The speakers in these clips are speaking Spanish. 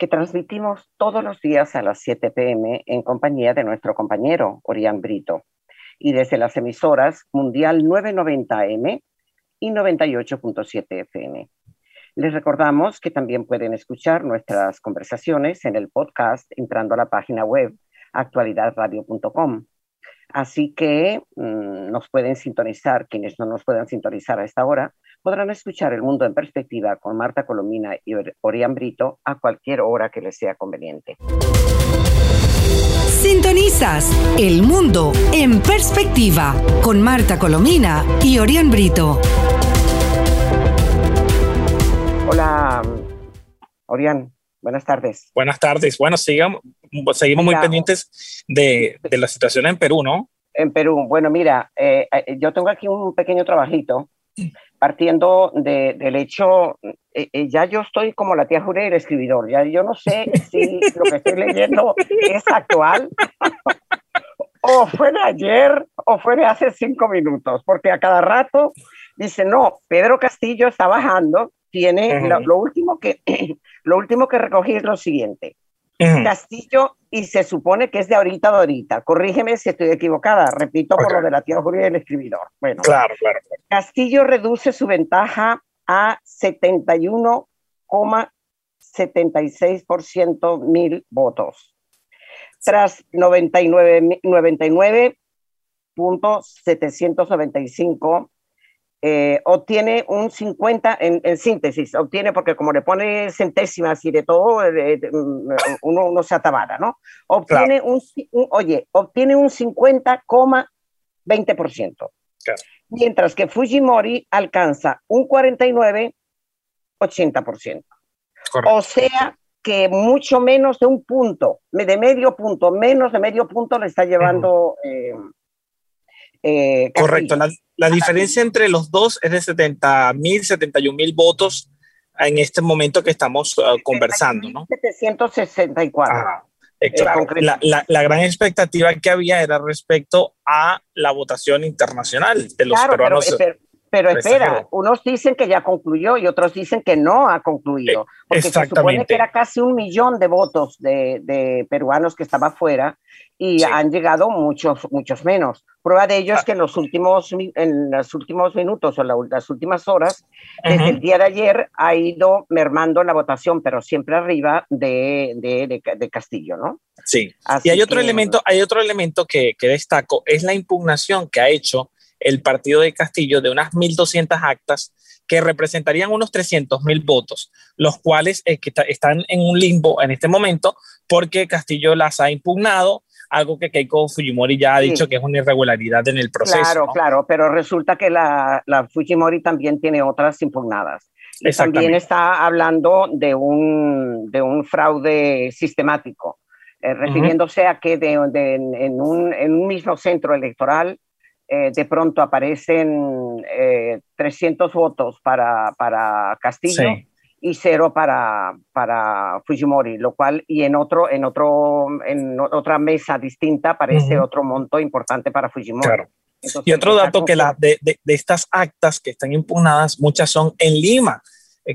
que transmitimos todos los días a las 7 pm en compañía de nuestro compañero Orián Brito y desde las emisoras Mundial 990M y 98.7 FM. Les recordamos que también pueden escuchar nuestras conversaciones en el podcast entrando a la página web actualidadradio.com Así que mm, nos pueden sintonizar, quienes no nos puedan sintonizar a esta hora, podrán escuchar El Mundo en Perspectiva con Marta Colomina y Orián Brito a cualquier hora que les sea conveniente. Sintonizas El Mundo en Perspectiva con Marta Colomina y Orián Brito. Hola, Orián. Buenas tardes. Buenas tardes. Bueno, sigamos, seguimos muy pendientes de, de, la situación en Perú, ¿no? En Perú. Bueno, mira, eh, eh, yo tengo aquí un pequeño trabajito partiendo de, del hecho, eh, ya yo estoy como la tía Jure, el escribidor, ya yo no sé si lo que estoy leyendo es actual o fue de ayer o fue de hace cinco minutos, porque a cada rato dice, no, Pedro Castillo está bajando, tiene lo, último que Lo último que recogí es lo siguiente. Castillo, y se supone que es de ahorita de ahorita. Corrígeme si estoy equivocada. Repito por lo de la tía Julia del escribidor. Bueno, claro, claro, Castillo reduce su ventaja a 71,76% mil votos. Tras 99.795 eh, obtiene un 50, en, síntesis, obtiene, porque como le pone centésimas y de todo, mm, uno, uno, se atabara, ¿no? Obtiene un, oye, obtiene un 50,20%. Mientras que Fujimori alcanza un 49,80%. O sea que mucho menos de un punto, de medio punto, menos de medio punto le está llevando eh, Correcto, la, diferencia entre los dos es de 70 mil, 71 mil votos en este momento que estamos uh, conversando, ¿no? 764. Ah, eh, la, la, gran expectativa que había era respecto a la votación internacional de los peruanos. Pero, espera, unos dicen que ya concluyó y otros dicen que no ha concluido, porque se supone que era casi un millón de votos de, de peruanos que estaba afuera y han llegado muchos, muchos menos. Prueba de ello es ah. que en los últimos, en los últimos minutos o las últimas horas, desde el día de ayer, ha ido mermando la votación, pero siempre arriba de, de, de, Castillo, ¿no? Sí. y hay otro elemento, hay otro elemento que, que destaco, es la impugnación que ha hecho el partido de Castillo de unas 1.200 actas que representarían unos 300 mil votos, los cuales eh, que están en un limbo en este momento porque Castillo las ha impugnado algo que Keiko Fujimori ya ha dicho que es una irregularidad en el proceso. Claro, claro, pero resulta que la, la, Fujimori también tiene otras impugnadas. Y también está hablando de un, de un fraude sistemático, eh, refiriéndose a que de, en, un, en, un, mismo centro electoral eh, de pronto aparecen 300 eh, votos para, para Castillo y cero para, para Fujimori, lo cual, y en, otro, en, otro, en otra mesa distinta aparece otro monto importante para Fujimori. y otro dato que la, de, de, estas actas que están impugnadas, muchas son en Lima,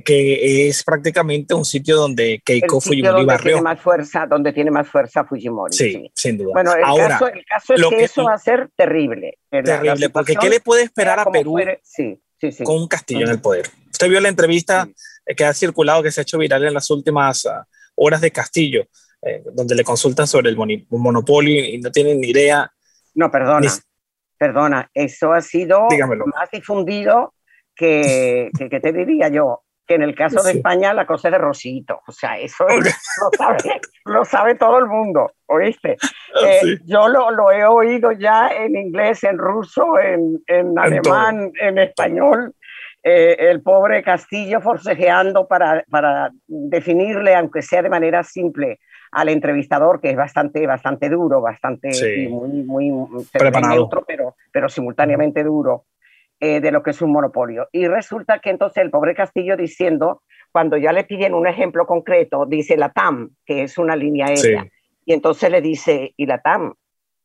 que es prácticamente un sitio donde Keiko Fujimori donde Tiene más fuerza, donde tiene más fuerza Fujimori. Sí, sin duda. Bueno, el, Ahora, caso, el caso es que, eso va a ser terrible. Terrible, porque ¿qué le puede esperar a Perú sí, sí, sí. con un Castillo en el poder? Usted vio la entrevista que ha circulado, que se ha hecho viral en las últimas ah, horas de Castillo, eh, donde le consultan sobre el monopolio y no tienen ni idea. No, perdona, perdona, eso ha sido más difundido que, que, te diría yo, que en el caso de España la cosa es de Rosito, o sea, eso lo, sabe, todo el mundo, ¿oíste? Ah, eh, yo lo, lo, he oído ya en inglés, en ruso, en, en alemán, en español, eh, el pobre Castillo forcejeando para, para definirle, aunque sea de manera simple, al entrevistador, que es bastante, bastante duro, bastante muy, muy preparado, neutro, pero, pero simultáneamente duro, eh, de lo que es un monopolio. Y resulta que entonces el pobre Castillo diciendo, cuando ya le piden un ejemplo concreto, dice la TAM, que es una línea aérea, y entonces le dice, ¿y la TAM?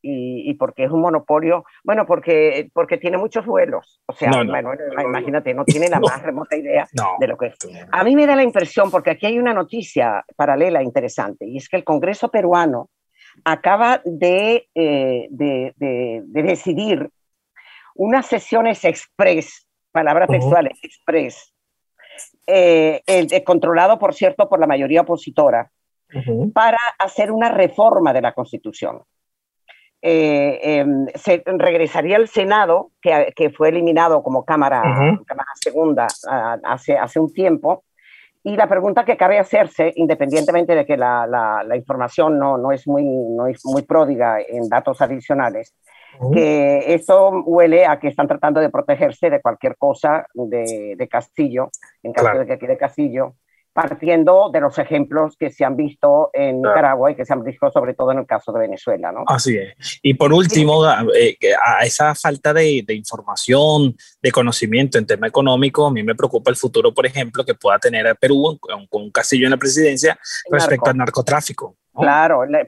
y, porque es un monopolio, bueno, porque, porque tiene muchos vuelos. O sea, bueno, imagínate, no tiene la más remota idea de lo que es. A mí me da la impresión, porque aquí hay una noticia paralela interesante, y es que el Congreso peruano acaba de, eh, de, de, decidir unas sesiones express, palabras textuales, express, eh, controlado, por cierto, por la mayoría opositora, para hacer una reforma de la Constitución. Eh, em, se regresaría al Senado, que, que, fue eliminado como Cámara, cámara Segunda hace, hace un tiempo. Y la pregunta que cabe hacerse, independientemente de que la, la, información no, no, es muy, no es muy pródiga en datos adicionales, que esto huele a que están tratando de protegerse de cualquier cosa de, de Castillo, en caso de que quede Castillo, partiendo de los ejemplos que se han visto en Nicaragua y que se han visto sobre todo en el caso de Venezuela. ¿no? Así es. Y por último, eh, a, esa falta de, información, de conocimiento en tema económico, a mí me preocupa el futuro, por ejemplo, que pueda tener Perú con, un Castillo en la presidencia respecto al narcotráfico. Claro, eh,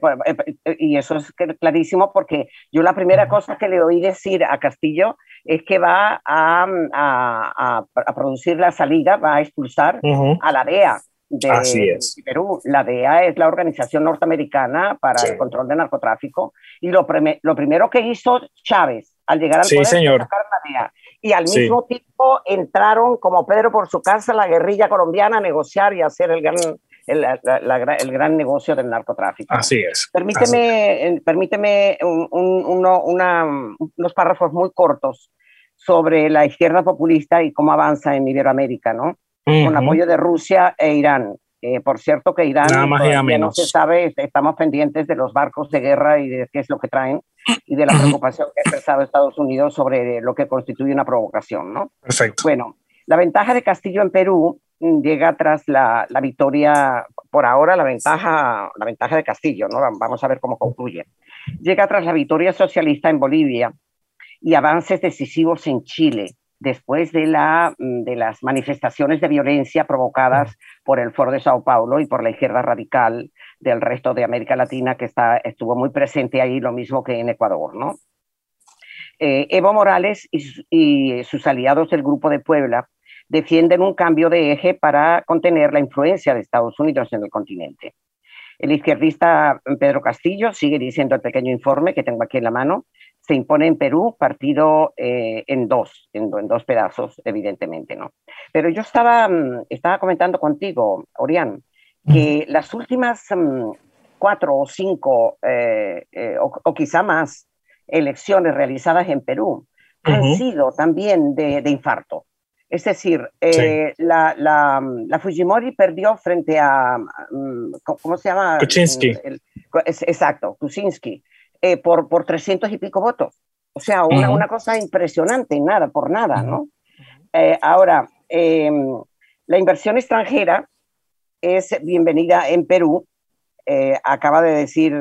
eh, y eso es clarísimo porque yo la primera cosa que le oí decir a Castillo es que va a, a, a, producir la salida, va a expulsar a la DEA de, Perú. La DEA es la organización norteamericana para el control del narcotráfico y lo, lo, primero que hizo Chávez al llegar al poder señor. sacar la DEA. Y al mismo tiempo entraron como Pedro por su casa la guerrilla colombiana a negociar y hacer el gran el, el, gran negocio del narcotráfico. Así es. Permíteme, permíteme uno, una, unos párrafos muy cortos sobre la izquierda populista y cómo avanza en Iberoamérica, ¿no? Con apoyo de Rusia e Irán. Eh, por cierto que Irán no se sabe, estamos pendientes de los barcos de guerra y de qué es lo que traen y de la preocupación que ha expresado Estados Unidos sobre lo que constituye una provocación, ¿no? Perfecto. Bueno, la ventaja de Castillo en Perú llega tras la, la, victoria, por ahora la ventaja, la ventaja de Castillo, ¿no? Vamos a ver cómo concluye. Llega tras la victoria socialista en Bolivia y avances decisivos en Chile, después de, la, de las manifestaciones de violencia provocadas por el Foro de Sao Paulo y por la izquierda radical del resto de América Latina, que está, estuvo muy presente ahí, lo mismo que en Ecuador, ¿no? Eh, Evo Morales y, y sus aliados del Grupo de Puebla defienden un cambio de eje para contener la influencia de Estados Unidos en el continente. El izquierdista Pedro Castillo sigue diciendo el pequeño informe que tengo aquí en la mano, se impone en Perú partido eh, en dos, en, dos pedazos, evidentemente, ¿no? Pero yo estaba, mm, estaba comentando contigo, Orián, que las últimas mm, cuatro o cinco, eh, eh, o, quizá más, elecciones realizadas en Perú han sido también de, de infarto. Es decir, eh, la, la, la, Fujimori perdió frente a, mm, ¿cómo se llama? Kuczynski. exacto, Kuczynski, eh, por, por 300 y pico votos. O sea, una, una cosa impresionante, nada, por nada, ¿no? Eh, ahora, em, la inversión extranjera es bienvenida en Perú. acaba de decir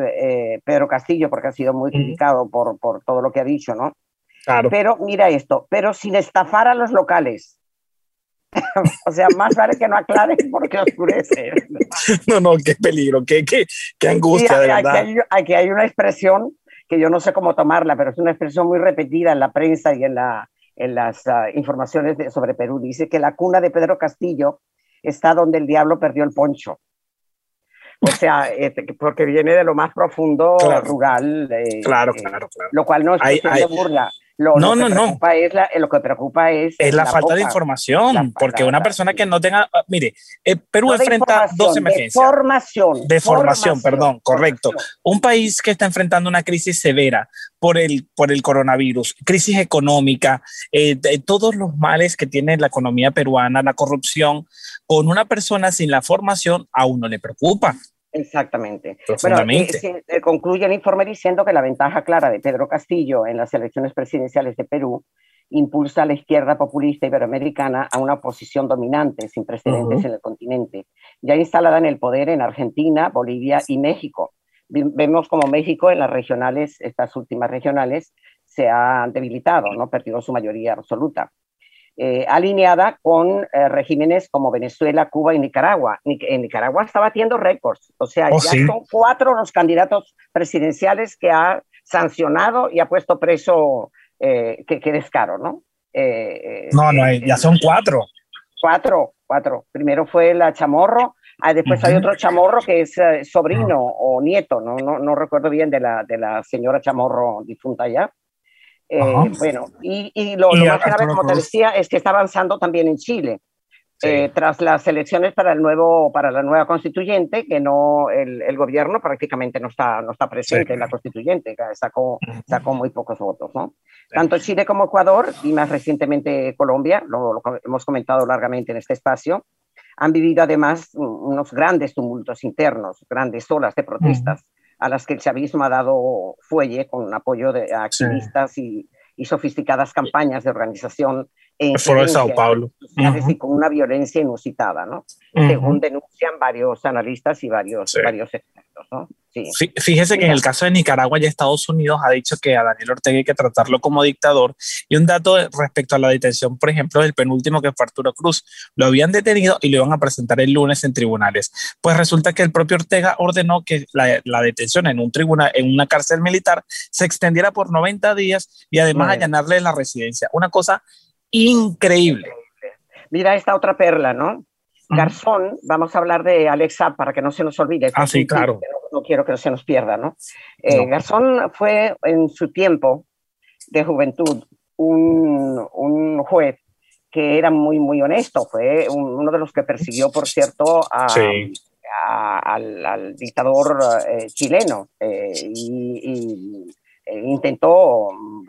Pedro Castillo, porque ha sido muy criticado por, por todo lo que ha dicho, ¿no? Claro. Pero mira esto, pero sin estafar a los locales. o sea, más vale que no aclare porque oscurece. no, no, qué peligro, qué, qué, qué angustia, de verdad. Aquí hay, aquí hay, una expresión que yo no sé cómo tomarla, pero es una expresión muy repetida en la prensa y en, la, en las uh, informaciones de, sobre Perú. Dice que la cuna de Pedro Castillo está donde el diablo perdió el poncho. O sea, este, porque viene de lo más profundo rural. Eh, claro, claro, claro. Lo cual no es cuestión de burla. Lo, no, no, no. Es la, lo que preocupa es. Es la, falta de información, porque una persona que no tenga. Ah, mire, eh, Perú enfrenta dos emergencias. De formación. De formación, perdón, correcto. Un país que está enfrentando una crisis severa por el, por el coronavirus, crisis económica, eh, todos los males que tiene la economía peruana, la corrupción, con una persona sin la formación, a uno le preocupa. Exactamente. Bueno, eh, eh, concluye el informe diciendo que la ventaja clara de Pedro Castillo en las elecciones presidenciales de Perú impulsa a la izquierda populista iberoamericana a una posición dominante sin precedentes en el continente, ya instalada en el poder en Argentina, Bolivia y México. Vemos como México en las regionales, estas últimas regionales, se ha debilitado, ¿no? perdido su mayoría absoluta. Eh, alineada con eh, regímenes como Venezuela, Cuba y Nicaragua. en Nicaragua está batiendo récords, o sea, oh, ya son cuatro los candidatos presidenciales que ha sancionado y ha puesto preso, eh, que, que descaro, ¿no? no, no, ya son cuatro. Cuatro, cuatro. Primero fue la Chamorro, ah, después hay otro Chamorro que es sobrino o nieto, no, no, no recuerdo bien de la, de la señora Chamorro difunta ya. Eh, bueno, y, lo, más grave, como te decía, es que está avanzando también en Chile. Eh, tras las elecciones para, el nuevo, para la nueva constituyente, que no el, el gobierno prácticamente no está, no está presente en la constituyente, sacó, sacó muy pocos votos. ¿no? Tanto Chile como Ecuador, y más recientemente Colombia, lo, hemos comentado largamente en este espacio, han vivido además unos grandes tumultos internos, grandes olas de protestas a las que el chavismo ha dado fuelle con apoyo de activistas y, y, sofisticadas campañas de organización en Foro de Sao Paulo. Y con una violencia inusitada, ¿no? Según denuncian varios analistas y varios, varios expertos, ¿no? Fíjese que en el caso de Nicaragua ya Estados Unidos ha dicho que a Daniel Ortega hay que tratarlo como dictador. Y un dato respecto a la detención, por ejemplo, del penúltimo que fue Arturo Cruz. Lo habían detenido y lo iban a presentar el lunes en tribunales. Pues resulta que el propio Ortega ordenó que la, detención en un tribunal, en una cárcel militar, se extendiera por 90 días y además allanarle la residencia. Una cosa increíble. Mira esta otra perla, ¿no? Garzón, vamos a hablar de Alexa para que no se nos olvide. Ah, sí, claro. No, quiero que no se nos pierda, ¿no? Eh, Garzón fue en su tiempo de juventud un, un, juez que era muy, muy honesto. Fue uno de los que persiguió, por cierto, al, dictador eh, chileno eh, y, intentó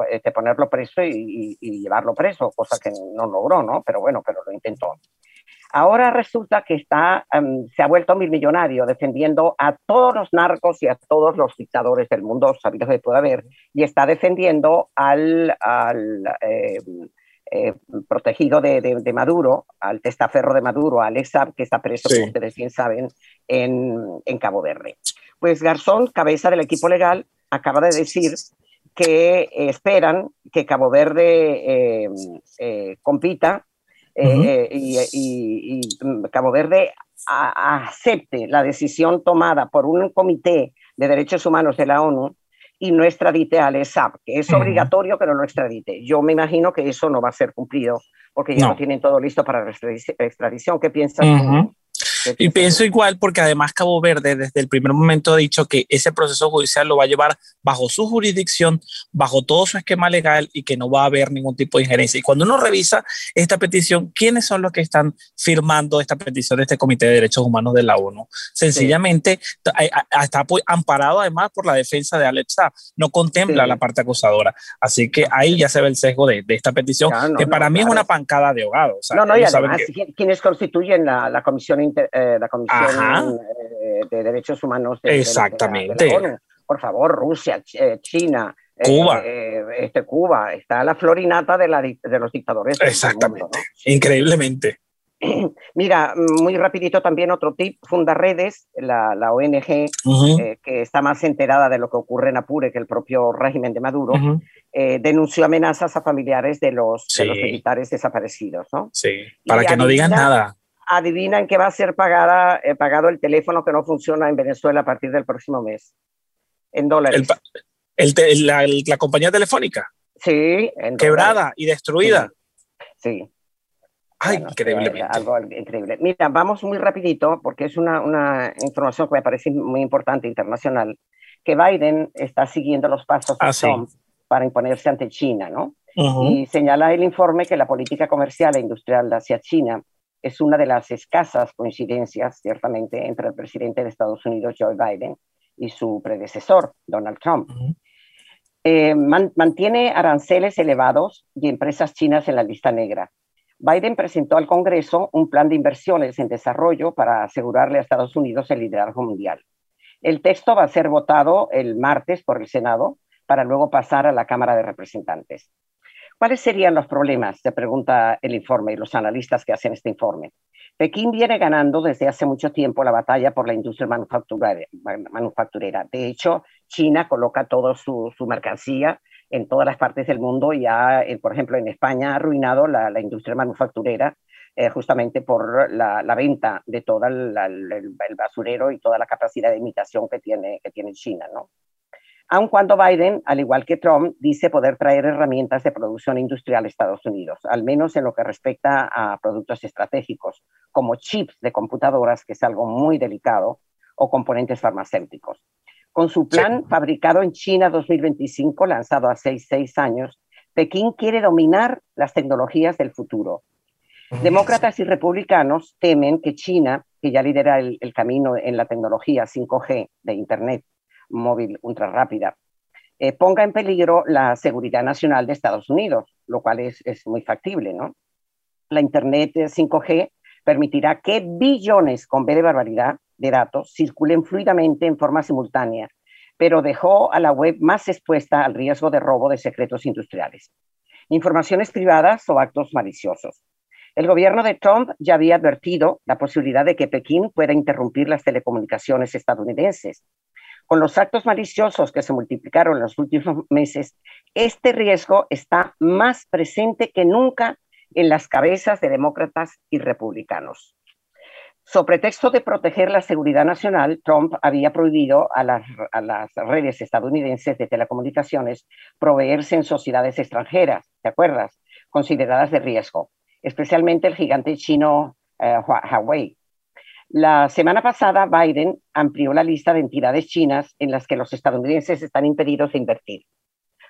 este, ponerlo preso y, y, llevarlo preso, cosa que no logró, ¿no? Pero bueno, pero lo intentó. Ahora resulta que está, em, se ha vuelto mil millonario defendiendo a todos los narcos y a todos los dictadores del mundo sabidos que puede haber y está defendiendo al, al em, eh, protegido de, de, Maduro, al testaferro de Maduro, a Alex que está preso, como ustedes bien saben, en, en Cabo Verde. Pues Garzón, cabeza del equipo legal, acaba de decir que esperan que Cabo Verde em, eh, compita eh, y, mm, Cabo Verde acepte la decisión tomada por un comité de derechos humanos de la ONU y no extradite al ESAP, que es obligatorio que no lo extradite. Yo me imagino que eso no va a ser cumplido porque ya no, tienen todo listo para la extradición. ¿Qué piensas? Y pienso igual porque además Cabo Verde desde el primer momento ha dicho que ese proceso judicial lo va a llevar bajo su jurisdicción, bajo todo su esquema legal y que no va a haber ningún tipo de injerencia. Y cuando uno revisa esta petición, ¿quiénes son los que están firmando esta petición de este Comité de Derechos Humanos de la ONU? Sencillamente está amparado además por la defensa de Alex no contempla la parte acusadora. Así que ahí ya se ve el sesgo de, esta petición, que para mí es una pancada de ahogado. no, no, y además, quienes constituyen la, la Comisión Inter eh, la Comisión eh, de Derechos Humanos de, Exactamente. Por favor, Rusia, eh, China, Cuba. este, Cuba, está la florinata de, la, de los dictadores. Exactamente, increíblemente. Mira, muy rapidito también otro tip, Funda Redes, la, la ONG que está más enterada de lo que ocurre en Apure que el propio régimen de Maduro, denunció amenazas a familiares de los, de los militares desaparecidos. ¿no? Sí, para que no digan nada adivinan que va a ser pagada, eh, pagado el teléfono que no funciona en Venezuela a partir del próximo mes, en dólares. la, compañía telefónica. Sí, quebrada y destruida. Sí. Ay, increíble. Algo increíble. Mira, vamos muy rapidito porque es una, una, información que me parece muy importante internacional, que Biden está siguiendo los pasos de ah, Trump para imponerse ante China, ¿no? Y señala el informe que la política comercial e industrial hacia China es una de las escasas coincidencias, ciertamente, entre el presidente de Estados Unidos, Joe Biden, y su predecesor, Donald Trump. Eh, mantiene aranceles elevados y empresas chinas en la lista negra. Biden presentó al Congreso un plan de inversiones en desarrollo para asegurarle a Estados Unidos el liderazgo mundial. El texto va a ser votado el martes por el Senado para luego pasar a la Cámara de Representantes. ¿Cuáles serían los problemas? Se pregunta el informe y los analistas que hacen este informe. Pekín viene ganando desde hace mucho tiempo la batalla por la industria manufacturera. De hecho, China coloca toda su, mercancía en todas las partes del mundo. Ya, eh, por ejemplo, en España ha arruinado la, industria manufacturera eh, justamente por la, venta de todo el, basurero y toda la capacidad de imitación que tiene, que tiene China. ¿no? Aun cuando Biden, al igual que Trump, dice poder traer herramientas de producción industrial a Estados Unidos, al menos en lo que respecta a productos estratégicos, como chips de computadoras, que es algo muy delicado, o componentes farmacéuticos. Con su plan fabricado en China 2025, lanzado hace seis años, Pekín quiere dominar las tecnologías del futuro. Demócratas y republicanos temen que China, que ya lidera el, el camino en la tecnología 5G de Internet móvil ultra rápida, eh, ponga en peligro la seguridad nacional de Estados Unidos, lo cual es, es muy factible, ¿no? La Internet 5G permitirá que billones, con B de barbaridad, de datos circulen fluidamente en forma simultánea, pero dejó a la web más expuesta al riesgo de robo de secretos industriales, informaciones privadas o actos maliciosos. El gobierno de Trump ya había advertido la posibilidad de que Pekín pueda interrumpir las telecomunicaciones estadounidenses con los actos maliciosos que se multiplicaron en los últimos meses, este riesgo está más presente que nunca en las cabezas de demócratas y republicanos. So pretexto de proteger la seguridad nacional, Trump había prohibido a las, a las, redes estadounidenses de telecomunicaciones proveerse en sociedades extranjeras, ¿te acuerdas? Consideradas de riesgo, especialmente el gigante chino eh, Huawei, la semana pasada, Biden amplió la lista de entidades chinas en las que los estadounidenses están impedidos de invertir.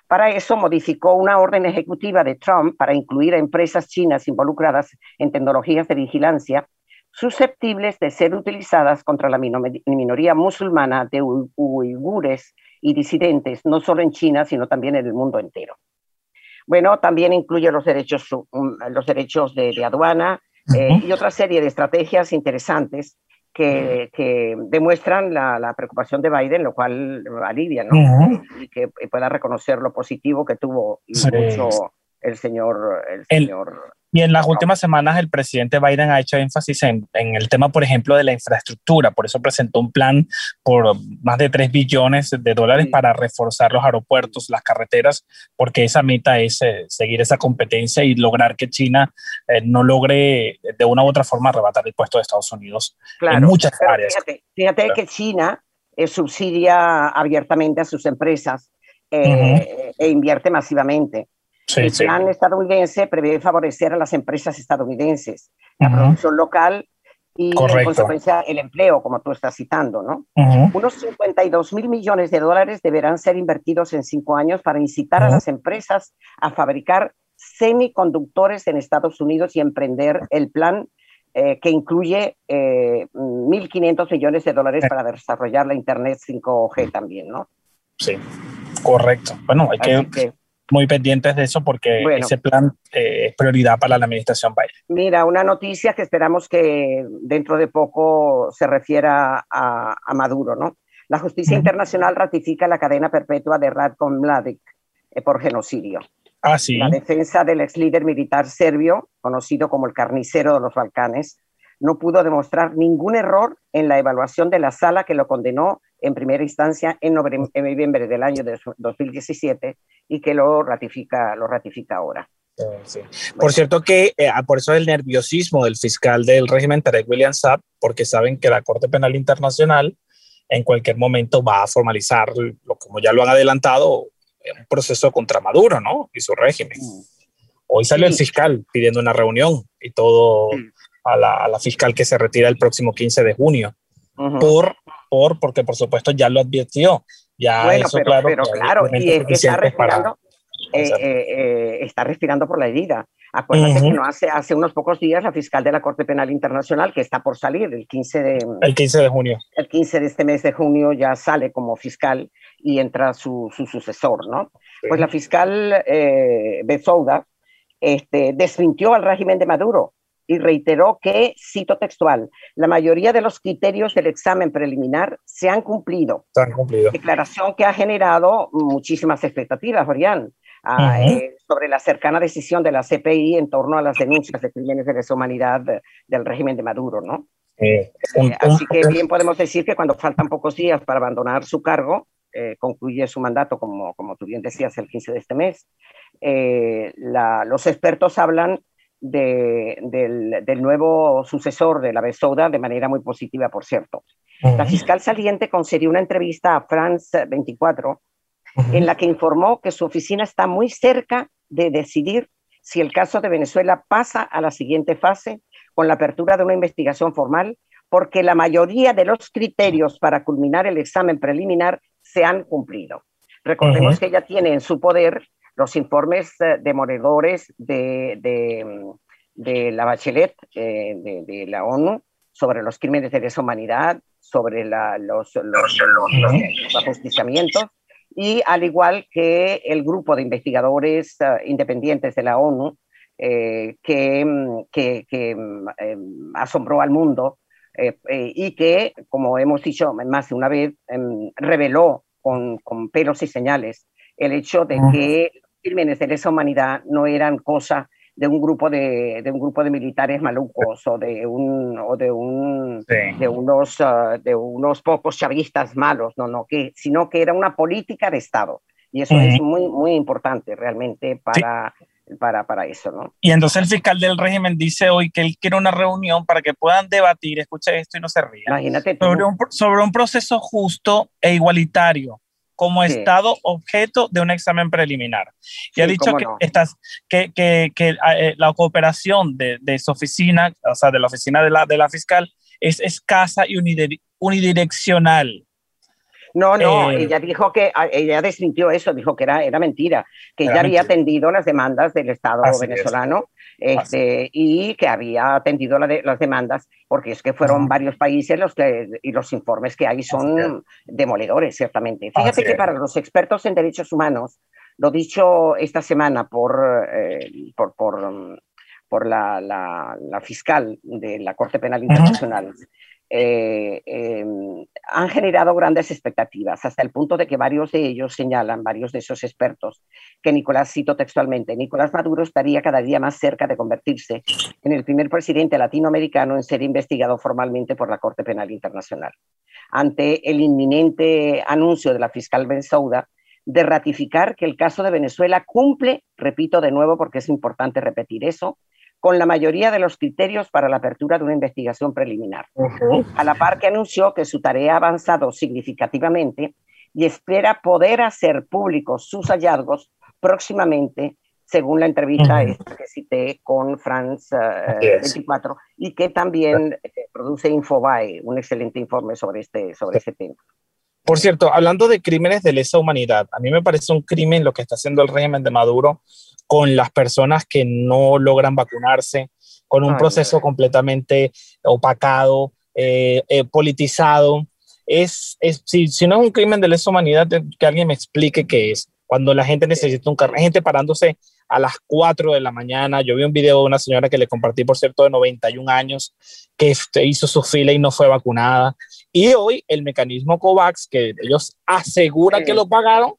Para eso, modificó una orden ejecutiva de Trump para incluir a empresas chinas involucradas en tecnologías de vigilancia susceptibles de ser utilizadas contra la minoría musulmana de uigures y disidentes, no solo en China, sino también en el mundo entero. Bueno, también incluye los derechos, los derechos de aduana, eh, y otra serie de estrategias interesantes que, que demuestran la, la, preocupación de Biden, lo cual alivia, ¿no? Y que pueda reconocer lo positivo que tuvo mucho el señor, el señor y en las últimas semanas el presidente Biden ha hecho énfasis en, en, el tema, por ejemplo, de la infraestructura. Por eso presentó un plan por más de 3 billones de dólares para reforzar los aeropuertos, las carreteras, porque esa meta es eh, seguir esa competencia y lograr que China eh, no logre de una u otra forma arrebatar el puesto de Estados Unidos en muchas áreas. Fíjate, que China eh, subsidia abiertamente a sus empresas e invierte masivamente el plan estadounidense prevé favorecer a las empresas estadounidenses, la producción local y en consecuencia el empleo, como tú estás citando, ¿no? Unos 52 mil millones de dólares deberán ser invertidos en cinco años para incitar a las empresas a fabricar semiconductores en Estados Unidos y emprender el plan eh, que incluye eh, 1.500 millones de dólares para desarrollar la Internet 5G también, ¿no? Sí, correcto. Bueno, hay que muy pendientes de eso porque ese plan eh, es prioridad para la administración Biden. Mira, una noticia que esperamos que dentro de poco se refiera a, Maduro, ¿no? La justicia internacional ratifica la cadena perpetua de Ratko Mladic eh, por genocidio. Ah, sí. La defensa del ex líder militar serbio, conocido como el carnicero de los Balcanes, no pudo demostrar ningún error en la evaluación de la sala que lo condenó en primera instancia en noviembre del año de 2017 y que lo ratifica, lo ratifica ahora. Por cierto que eh, ah, por eso el nerviosismo del fiscal del régimen Tarek William Saab, porque saben que la Corte Penal Internacional en cualquier momento va a formalizar, lo, como ya lo han adelantado, un proceso contra Maduro, ¿no? Y su régimen. Mm. Hoy salió el fiscal pidiendo una reunión y todo a, la, fiscal que se retira el próximo 15 de junio. por, por, porque por supuesto ya lo advirtió ya bueno, eso, pero, claro, pero claro, y es que está respirando, eh, eh, eh, está respirando por la herida. Acuérdate que no hace, hace unos pocos días la fiscal de la Corte Penal Internacional, que está por salir el 15 de, el 15 de junio. El 15 de este mes de junio ya sale como fiscal y entra su, su sucesor, ¿no? Pues la fiscal eh, Bezouda este, desmintió al régimen de Maduro y reiteró que, cito textual, la mayoría de los criterios del examen preliminar se han cumplido. Se han cumplido. Declaración que ha generado muchísimas expectativas, Orián. Ah, eh, sobre la cercana decisión de la CPI en torno a las denuncias de crímenes de lesa humanidad del régimen de Maduro, ¿no? Eh, así que bien podemos decir que cuando faltan pocos días para abandonar su cargo, eh, concluye su mandato, como, como tú bien decías, el 15 de este mes, eh, los expertos hablan del, del, nuevo sucesor de la Besouda de manera muy positiva, por cierto. La fiscal saliente concedió una entrevista a France 24 en la que informó que su oficina está muy cerca de decidir si el caso de Venezuela pasa a la siguiente fase con la apertura de una investigación formal, porque la mayoría de los criterios para culminar el examen preliminar se han cumplido. Recordemos que ella tiene en su poder los informes eh, demoledores de, de, la Bachelet, eh, de, la ONU, sobre los crímenes de deshumanidad, sobre los, los, los, ajusticiamientos, y al igual que el grupo de investigadores eh, independientes de la ONU, que, que, que asombró al mundo y que, como hemos dicho más de una vez, em, reveló con, con, pelos y señales el hecho de que crímenes de lesa humanidad no eran cosa de un grupo de, de un grupo de militares malucos o de un o de un de unos ah, de unos pocos chavistas malos no no que sino que era una política de estado. Y eso es muy muy importante realmente para para, para eso, ¿no? Y entonces el fiscal del régimen dice hoy que él quiere una reunión para que puedan debatir, escucha esto y no se rían, Imagínate sobre un, sobre un proceso justo e igualitario como Estado objeto de un examen preliminar. Y ha dicho que, estas, que, que, que eh, la cooperación de, de, su oficina, o sea, de la oficina de la, de la fiscal, es escasa y unidireccional. No, no, eh, ella dijo que, ah, ella desmintió eso, dijo que era, era mentira, que ella había atendido las demandas del Estado venezolano este, y que había atendido las demandas, porque es que fueron varios países los que, y los informes que hay son demoledores, ciertamente. Fíjate que para los expertos en derechos humanos, lo dicho esta semana por, eh, por, por, por la, la, la, fiscal de la Corte Penal Internacional, eh, em, han generado grandes expectativas, hasta el punto de que varios de ellos señalan, varios de esos expertos, que Nicolás, cito textualmente, Nicolás Maduro estaría cada día más cerca de convertirse en el primer presidente latinoamericano en ser investigado formalmente por la Corte Penal Internacional. Ante el inminente anuncio de la fiscal Bensouda de ratificar que el caso de Venezuela cumple, repito de nuevo porque es importante repetir eso, con la mayoría de los criterios para la apertura de una investigación preliminar. A la par que anunció que su tarea ha avanzado significativamente y espera poder hacer públicos sus hallazgos próximamente, según la entrevista que cité con France 24, eh, y que también eh, produce Infobae, un excelente informe sobre este, sobre este tema. Por cierto, hablando de crímenes de lesa humanidad, a mí me parece un crimen lo que está haciendo el régimen de Maduro con las personas que no logran vacunarse, con un proceso completamente opacado, eh, eh, politizado. Es, es si, si, no es un crimen de lesa humanidad, que alguien me explique qué es. Cuando la gente necesita un carro, gente parándose a las 4 de la mañana. Yo vi un video de una señora que le compartí, por cierto, de 91 años, que este, hizo su fila y no fue vacunada. Y hoy el mecanismo COVAX, que ellos aseguran que lo pagaron,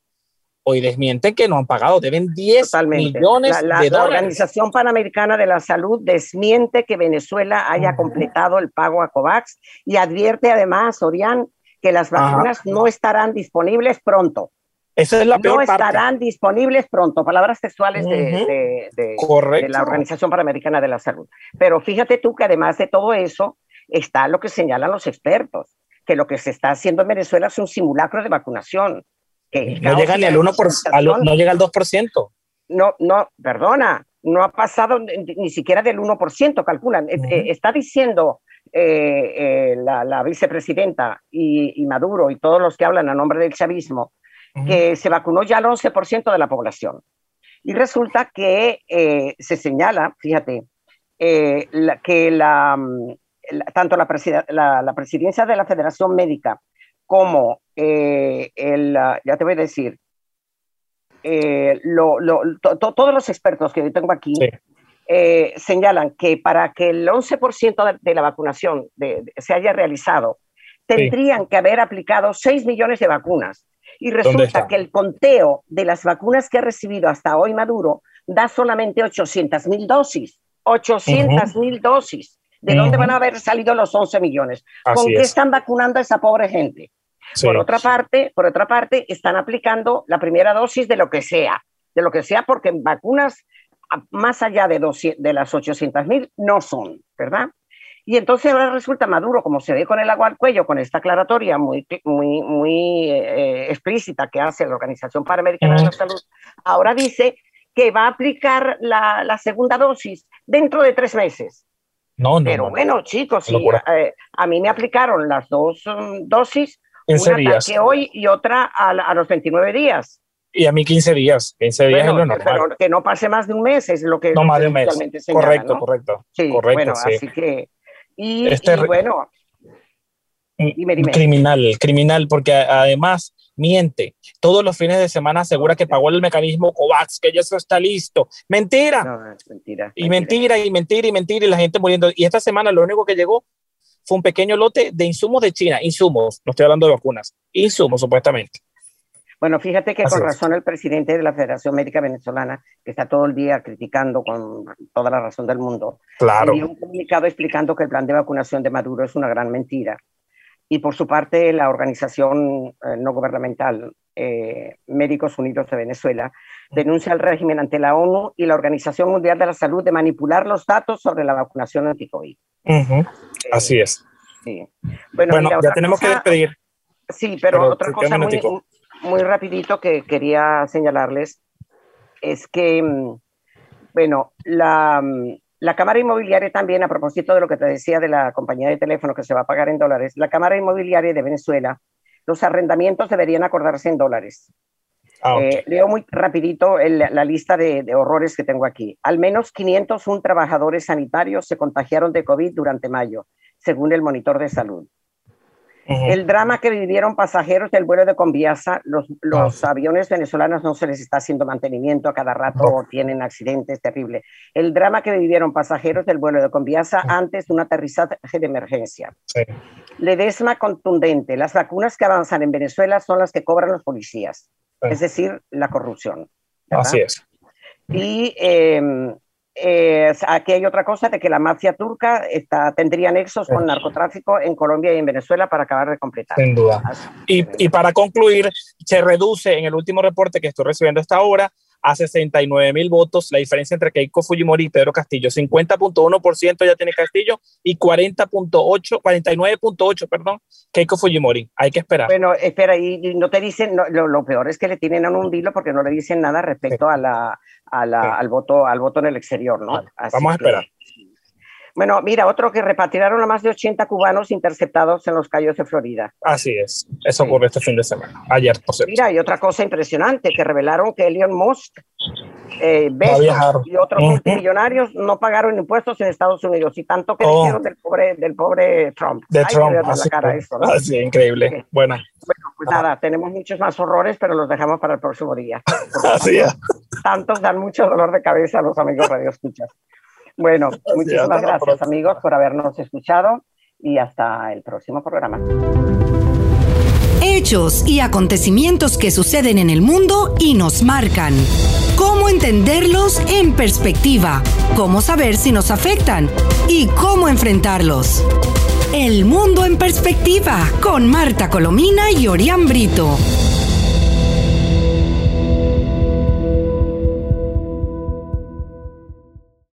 hoy desmienten que no han pagado, deben 10 millones la, de dólares. La Organización Panamericana de la Salud desmiente que Venezuela haya completado el pago a COVAX y advierte además, Orián, que las vacunas no estarán disponibles pronto. Esa es la peor no estarán disponibles pronto, palabras textuales de, de, la Organización Panamericana de la Salud. Pero fíjate tú que además de todo eso está lo que señalan los expertos, que lo que se está haciendo en Venezuela es un simulacro de vacunación no llega ni al 1%, no llega al 2%. No, no, perdona, no ha pasado ni, siquiera del 1%, calculan. Eh, está diciendo eh, eh, la, vicepresidenta y, Maduro y todos los que hablan a nombre del chavismo que se vacunó ya el 11% de la población. Y resulta que se señala, fíjate, que la, mm, tanto la, la, presidencia de la Federación Médica como eh, el, ya te voy a decir, eh, todos los expertos que yo tengo aquí eh, señalan que para que el 11% de, la vacunación se haya realizado, tendrían que haber aplicado 6 millones de vacunas. Y resulta que el conteo de las vacunas que ha recibido hasta hoy Maduro da solamente 800 mil dosis. 800 mil dosis. ¿De dónde van a haber salido los 11 millones? ¿Con qué están vacunando a esa pobre gente? Por otra parte, por otra parte, están aplicando la primera dosis de lo que sea, de lo que sea, porque vacunas más allá de, de las 800 mil no son, ¿verdad? Y entonces ahora resulta Maduro, como se ve con el agua al cuello, con esta aclaratoria muy, muy, muy eh, explícita que hace la Organización Panamericana de la Salud, ahora dice que va a aplicar la, la segunda dosis dentro de tres meses. No, no. Pero bueno, chicos, eh, a mí me aplicaron las dos mm, dosis, una días. que hoy y otra a, los 29 días. Y a mí 15 días, 15 días es lo normal. Pero que no pase más de un mes es lo que no más de un mes. correcto, correcto. Sí, correcto, bueno, así que y, este bueno, criminal, criminal, porque además miente. Todos los fines de semana asegura que pagó el mecanismo COVAX, que ya eso está listo. Mentira. mentira. Y mentira, y mentira, y mentira, y la gente muriendo. Y esta semana lo único que llegó fue un pequeño lote de insumos de China, insumos, no estoy hablando de vacunas, insumos supuestamente. Bueno, fíjate que con razón el presidente de la Federación Médica Venezolana, que está todo el día criticando con toda la razón del mundo, claro. dio un comunicado explicando que el plan de vacunación de Maduro es una gran mentira. Y por su parte, la organización eh, no gubernamental eh, Médicos Unidos de Venezuela denuncia al régimen ante la ONU y la Organización Mundial de la Salud de manipular los datos sobre la vacunación anti-COVID. Así es. Sí. Bueno, ya tenemos que despedir. Sí, pero, otra cosa muy, muy rapidito que quería señalarles es que, mm, bueno, la, mm, la Cámara Inmobiliaria también, a propósito de lo que te decía de la compañía de teléfono que se va a pagar en dólares, la Cámara Inmobiliaria de Venezuela, los arrendamientos deberían acordarse en dólares. Ah, eh, leo muy rapidito la lista de, de, horrores que tengo aquí. Al menos 501 trabajadores sanitarios se contagiaron de COVID durante mayo, según el monitor de salud. El drama que vivieron pasajeros del vuelo de Conviasa, los, los ah. aviones venezolanos no se les está haciendo mantenimiento a cada rato, tienen accidentes terribles. El drama que vivieron pasajeros del vuelo de Conviasa antes de un aterrizaje de emergencia. Sí. Ledesma contundente, las vacunas que avanzan en Venezuela son las que cobran los policías, es decir, la corrupción. Así es. Y eh, aquí hay otra cosa de que la mafia turca está, tendría nexos con narcotráfico en Colombia y en Venezuela para acabar de completar. Sin duda. Y, y, para concluir, se reduce en el último reporte que estoy recibiendo esta hora a 69 mil votos la diferencia entre Keiko Fujimori y Pedro Castillo. 50.1% ya tiene Castillo y 40.8, 49.8, perdón, Keiko Fujimori. Hay que esperar. Bueno, espera, y, no te dicen, lo, peor es que le tienen a un vilo porque no le dicen nada respecto a la, al, voto, al voto en el exterior, ¿no? Vamos a esperar. Bueno, mira, otro que repatriaron a más de 80 cubanos interceptados en los Cayos de Florida. Así es, eso ocurrió este fin de semana, ayer, por cierto. Mira, y otra cosa impresionante, que revelaron que Elon Musk, eh, y otros multimillonarios no pagaron impuestos en Estados Unidos, y tanto que oh. dijeron del pobre, del pobre Trump. De Trump, así, la cara ¿no? así, increíble. Bueno. Bueno, pues nada, tenemos muchos más horrores, pero los dejamos para el próximo día. Así es. Tantos dan mucho dolor de cabeza a los amigos Radio Bueno, muchísimas gracias amigos por habernos escuchado y hasta el próximo programa. Hechos y acontecimientos que suceden en el mundo y nos marcan. ¿Cómo entenderlos en perspectiva? ¿Cómo saber si nos afectan? ¿Y cómo enfrentarlos? El mundo en perspectiva con Marta Colomina y Orián Brito.